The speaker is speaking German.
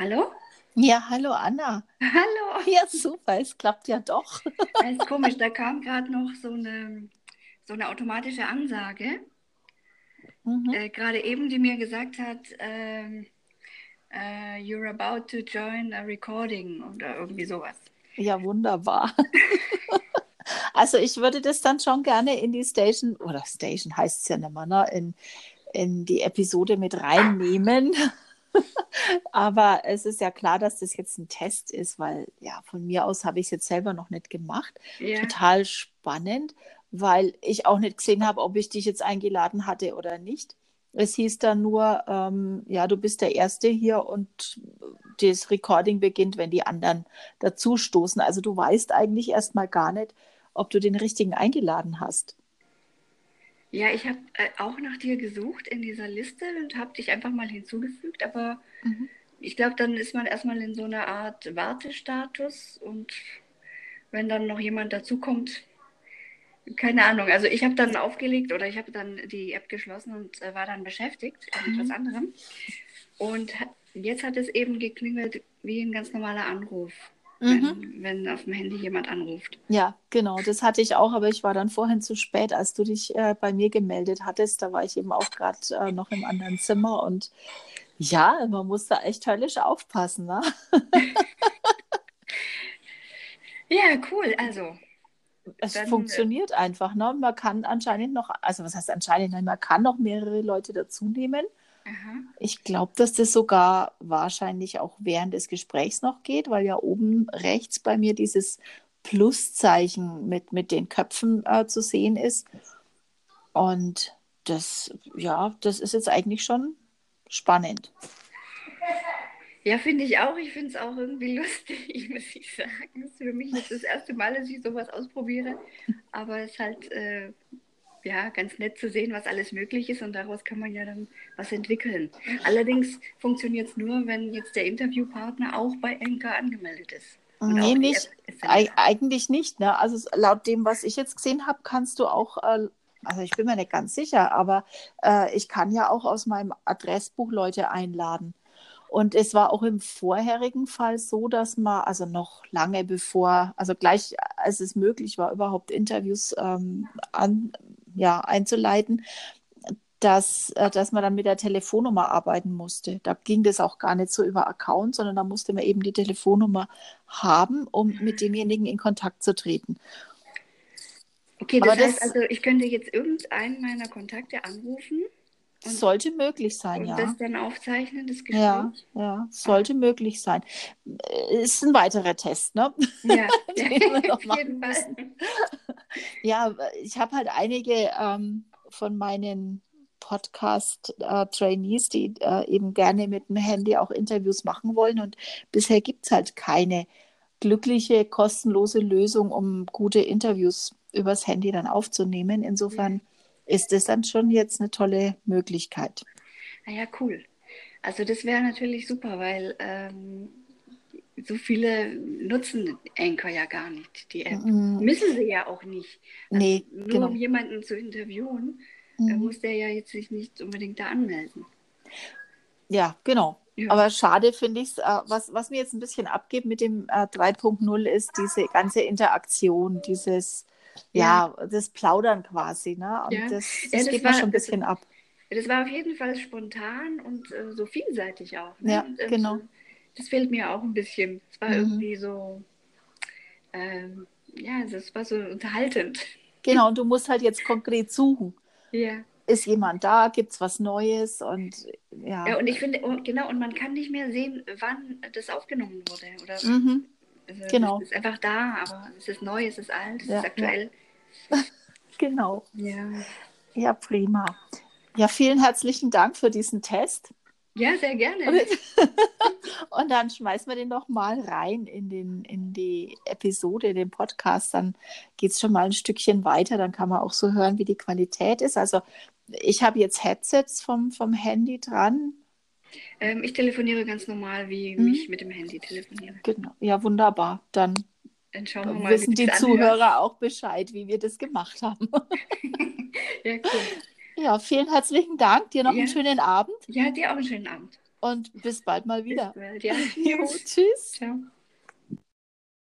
Hallo? Ja, hallo Anna. Hallo. Ja, super, es klappt ja doch. Das ist komisch, da kam gerade noch so eine, so eine automatische Ansage, Mhm. äh, gerade eben, die mir gesagt hat, ähm, äh, you're about to join a recording oder irgendwie sowas. Ja, wunderbar. Also ich würde das dann schon gerne in die Station, oder Station heißt es ja nicht mehr, ne? in, in die Episode mit reinnehmen. Aber es ist ja klar, dass das jetzt ein Test ist, weil ja, von mir aus habe ich es jetzt selber noch nicht gemacht. Ja, Total spannend, weil ich auch nicht gesehen habe, ob ich dich jetzt eingeladen hatte oder nicht. Es hieß dann nur, ähm, ja, du bist der Erste hier und das Recording beginnt, wenn die anderen dazustoßen. Also du weißt eigentlich erstmal gar nicht, ob du den richtigen eingeladen hast. Ja ich habe äh, auch nach dir gesucht in dieser Liste und habe dich einfach mal hinzugefügt, aber ich glaube, dann ist man erstmal in so einer Art Wartestatus und wenn dann noch jemand dazukommt, keine Ahnung. Also ich habe dann aufgelegt oder ich habe dann die App geschlossen und äh, war dann beschäftigt mit Mhm. etwas anderem. Und jetzt hat es eben geklingelt wie ein ganz normaler Anruf, Mhm. wenn, wenn auf dem Handy jemand anruft. Ja, genau, das hatte ich auch, aber ich war dann vorhin zu spät, als du dich äh, bei mir gemeldet hattest. Da war ich eben auch gerade äh, noch im anderen Zimmer und ja, man muss da echt höllisch aufpassen, ne? Ja, cool. Also, Es Dann, äh, funktioniert einfach, ne? Man kann anscheinend noch, also was heißt anscheinend, Nein, man kann noch mehrere Leute dazu nehmen. Aha. Ich glaube, dass das sogar wahrscheinlich auch während des Gesprächs noch geht, weil ja oben rechts bei mir dieses Pluszeichen mit, mit den Köpfen äh, zu sehen ist. Und das, ja, das ist jetzt eigentlich schon spannend. Ja, finde ich auch. Ich finde es auch irgendwie lustig, muss ich sagen. Es ist für mich jetzt das erste Mal, dass ich sowas ausprobiere. Aber es ist halt äh, ja, ganz nett zu sehen, was alles möglich ist und daraus kann man ja dann was entwickeln. Allerdings funktioniert es nur, wenn jetzt der Interviewpartner auch bei Enka angemeldet ist. Nee, nicht. Eigentlich nicht, ne? Also laut dem, was ich jetzt gesehen habe, kannst du auch, äh, also ich bin mir nicht ganz sicher, aber äh, ich kann ja auch aus meinem Adressbuch Leute einladen. Und es war auch im vorherigen Fall so, dass man, also noch lange bevor, also gleich als es möglich war, überhaupt Interviews ähm, an, ja, einzuleiten, dass, äh, dass man dann mit der Telefonnummer arbeiten musste. Da ging das auch gar nicht so über Account, sondern da musste man eben die Telefonnummer haben, um mit demjenigen in Kontakt zu treten. Okay, das Aber heißt das- also, ich könnte jetzt irgendeinen meiner Kontakte anrufen Und- Sollte möglich sein, und ja. das dann aufzeichnen, das Gespräch. Ja, ja, sollte möglich sein. Ist ein weiterer Test, ne? Ja, Den wir noch auf machen jeden Fall. müssen. Ja, ich habe halt einige ähm, von meinen Podcast-Trainees, die äh, eben gerne mit dem Handy auch Interviews machen wollen. Und bisher gibt es halt keine glückliche, kostenlose Lösung, um gute Interviews übers Handy dann aufzunehmen. Insofern ist das dann schon jetzt eine tolle Möglichkeit. Ah ja, cool. Also das wäre natürlich super, weil ähm, so viele nutzen Anchor ja gar nicht, die App. Mhm. Müssen sie ja auch nicht. Also Nee, nur genau. um jemanden zu interviewen, äh, Mhm. muss der ja jetzt sich nicht unbedingt da anmelden. Ja, genau. Ja. Aber schade finde ich es, äh, was, was mir jetzt ein bisschen abgeht mit dem äh, 3.0 ist diese ganze Interaktion, dieses, ja, das Plaudern quasi, ne? Und Ja. das, Ja, das das geht mir war- schon ein das- bisschen ab. Das war auf jeden Fall spontan und äh, so vielseitig auch. Ne? Ja, und, ähm, genau. so- Das fehlt mir auch ein bisschen. Es war Mhm. irgendwie so, ähm, ja, es war so unterhaltend. Genau, und du musst halt jetzt konkret suchen. Ja. Ist jemand da? Gibt es was Neues? Und ja. Ja, und ich finde, und, genau, und man kann nicht mehr sehen, wann das aufgenommen wurde. Oder, Mhm. also, genau. Es ist einfach da, aber es ist neu, es ist alt, es Ja, ist aktuell. Genau. Ja. Ja, prima. Ja, vielen herzlichen Dank für diesen Test. Ja, sehr gerne. Und dann schmeißen wir den noch mal rein in, den, in die Episode, den Podcast. Dann geht es schon mal ein Stückchen weiter. Dann kann man auch so hören, wie die Qualität ist. Also ich habe jetzt Headsets vom, vom Handy dran. Ähm, ich telefoniere ganz normal, wie Mhm. ich mit dem Handy telefoniere. Genau. Ja, wunderbar. Dann Dann mal, wissen die das anhört. Zuhörer auch Bescheid, wie wir das gemacht haben. Ja, cool. Ja, vielen herzlichen Dank. Dir noch Ja. einen schönen Abend. Ja, dir auch einen schönen Abend. und bis bald mal wieder. Bis bald, ja. Jo, tschüss. Ciao.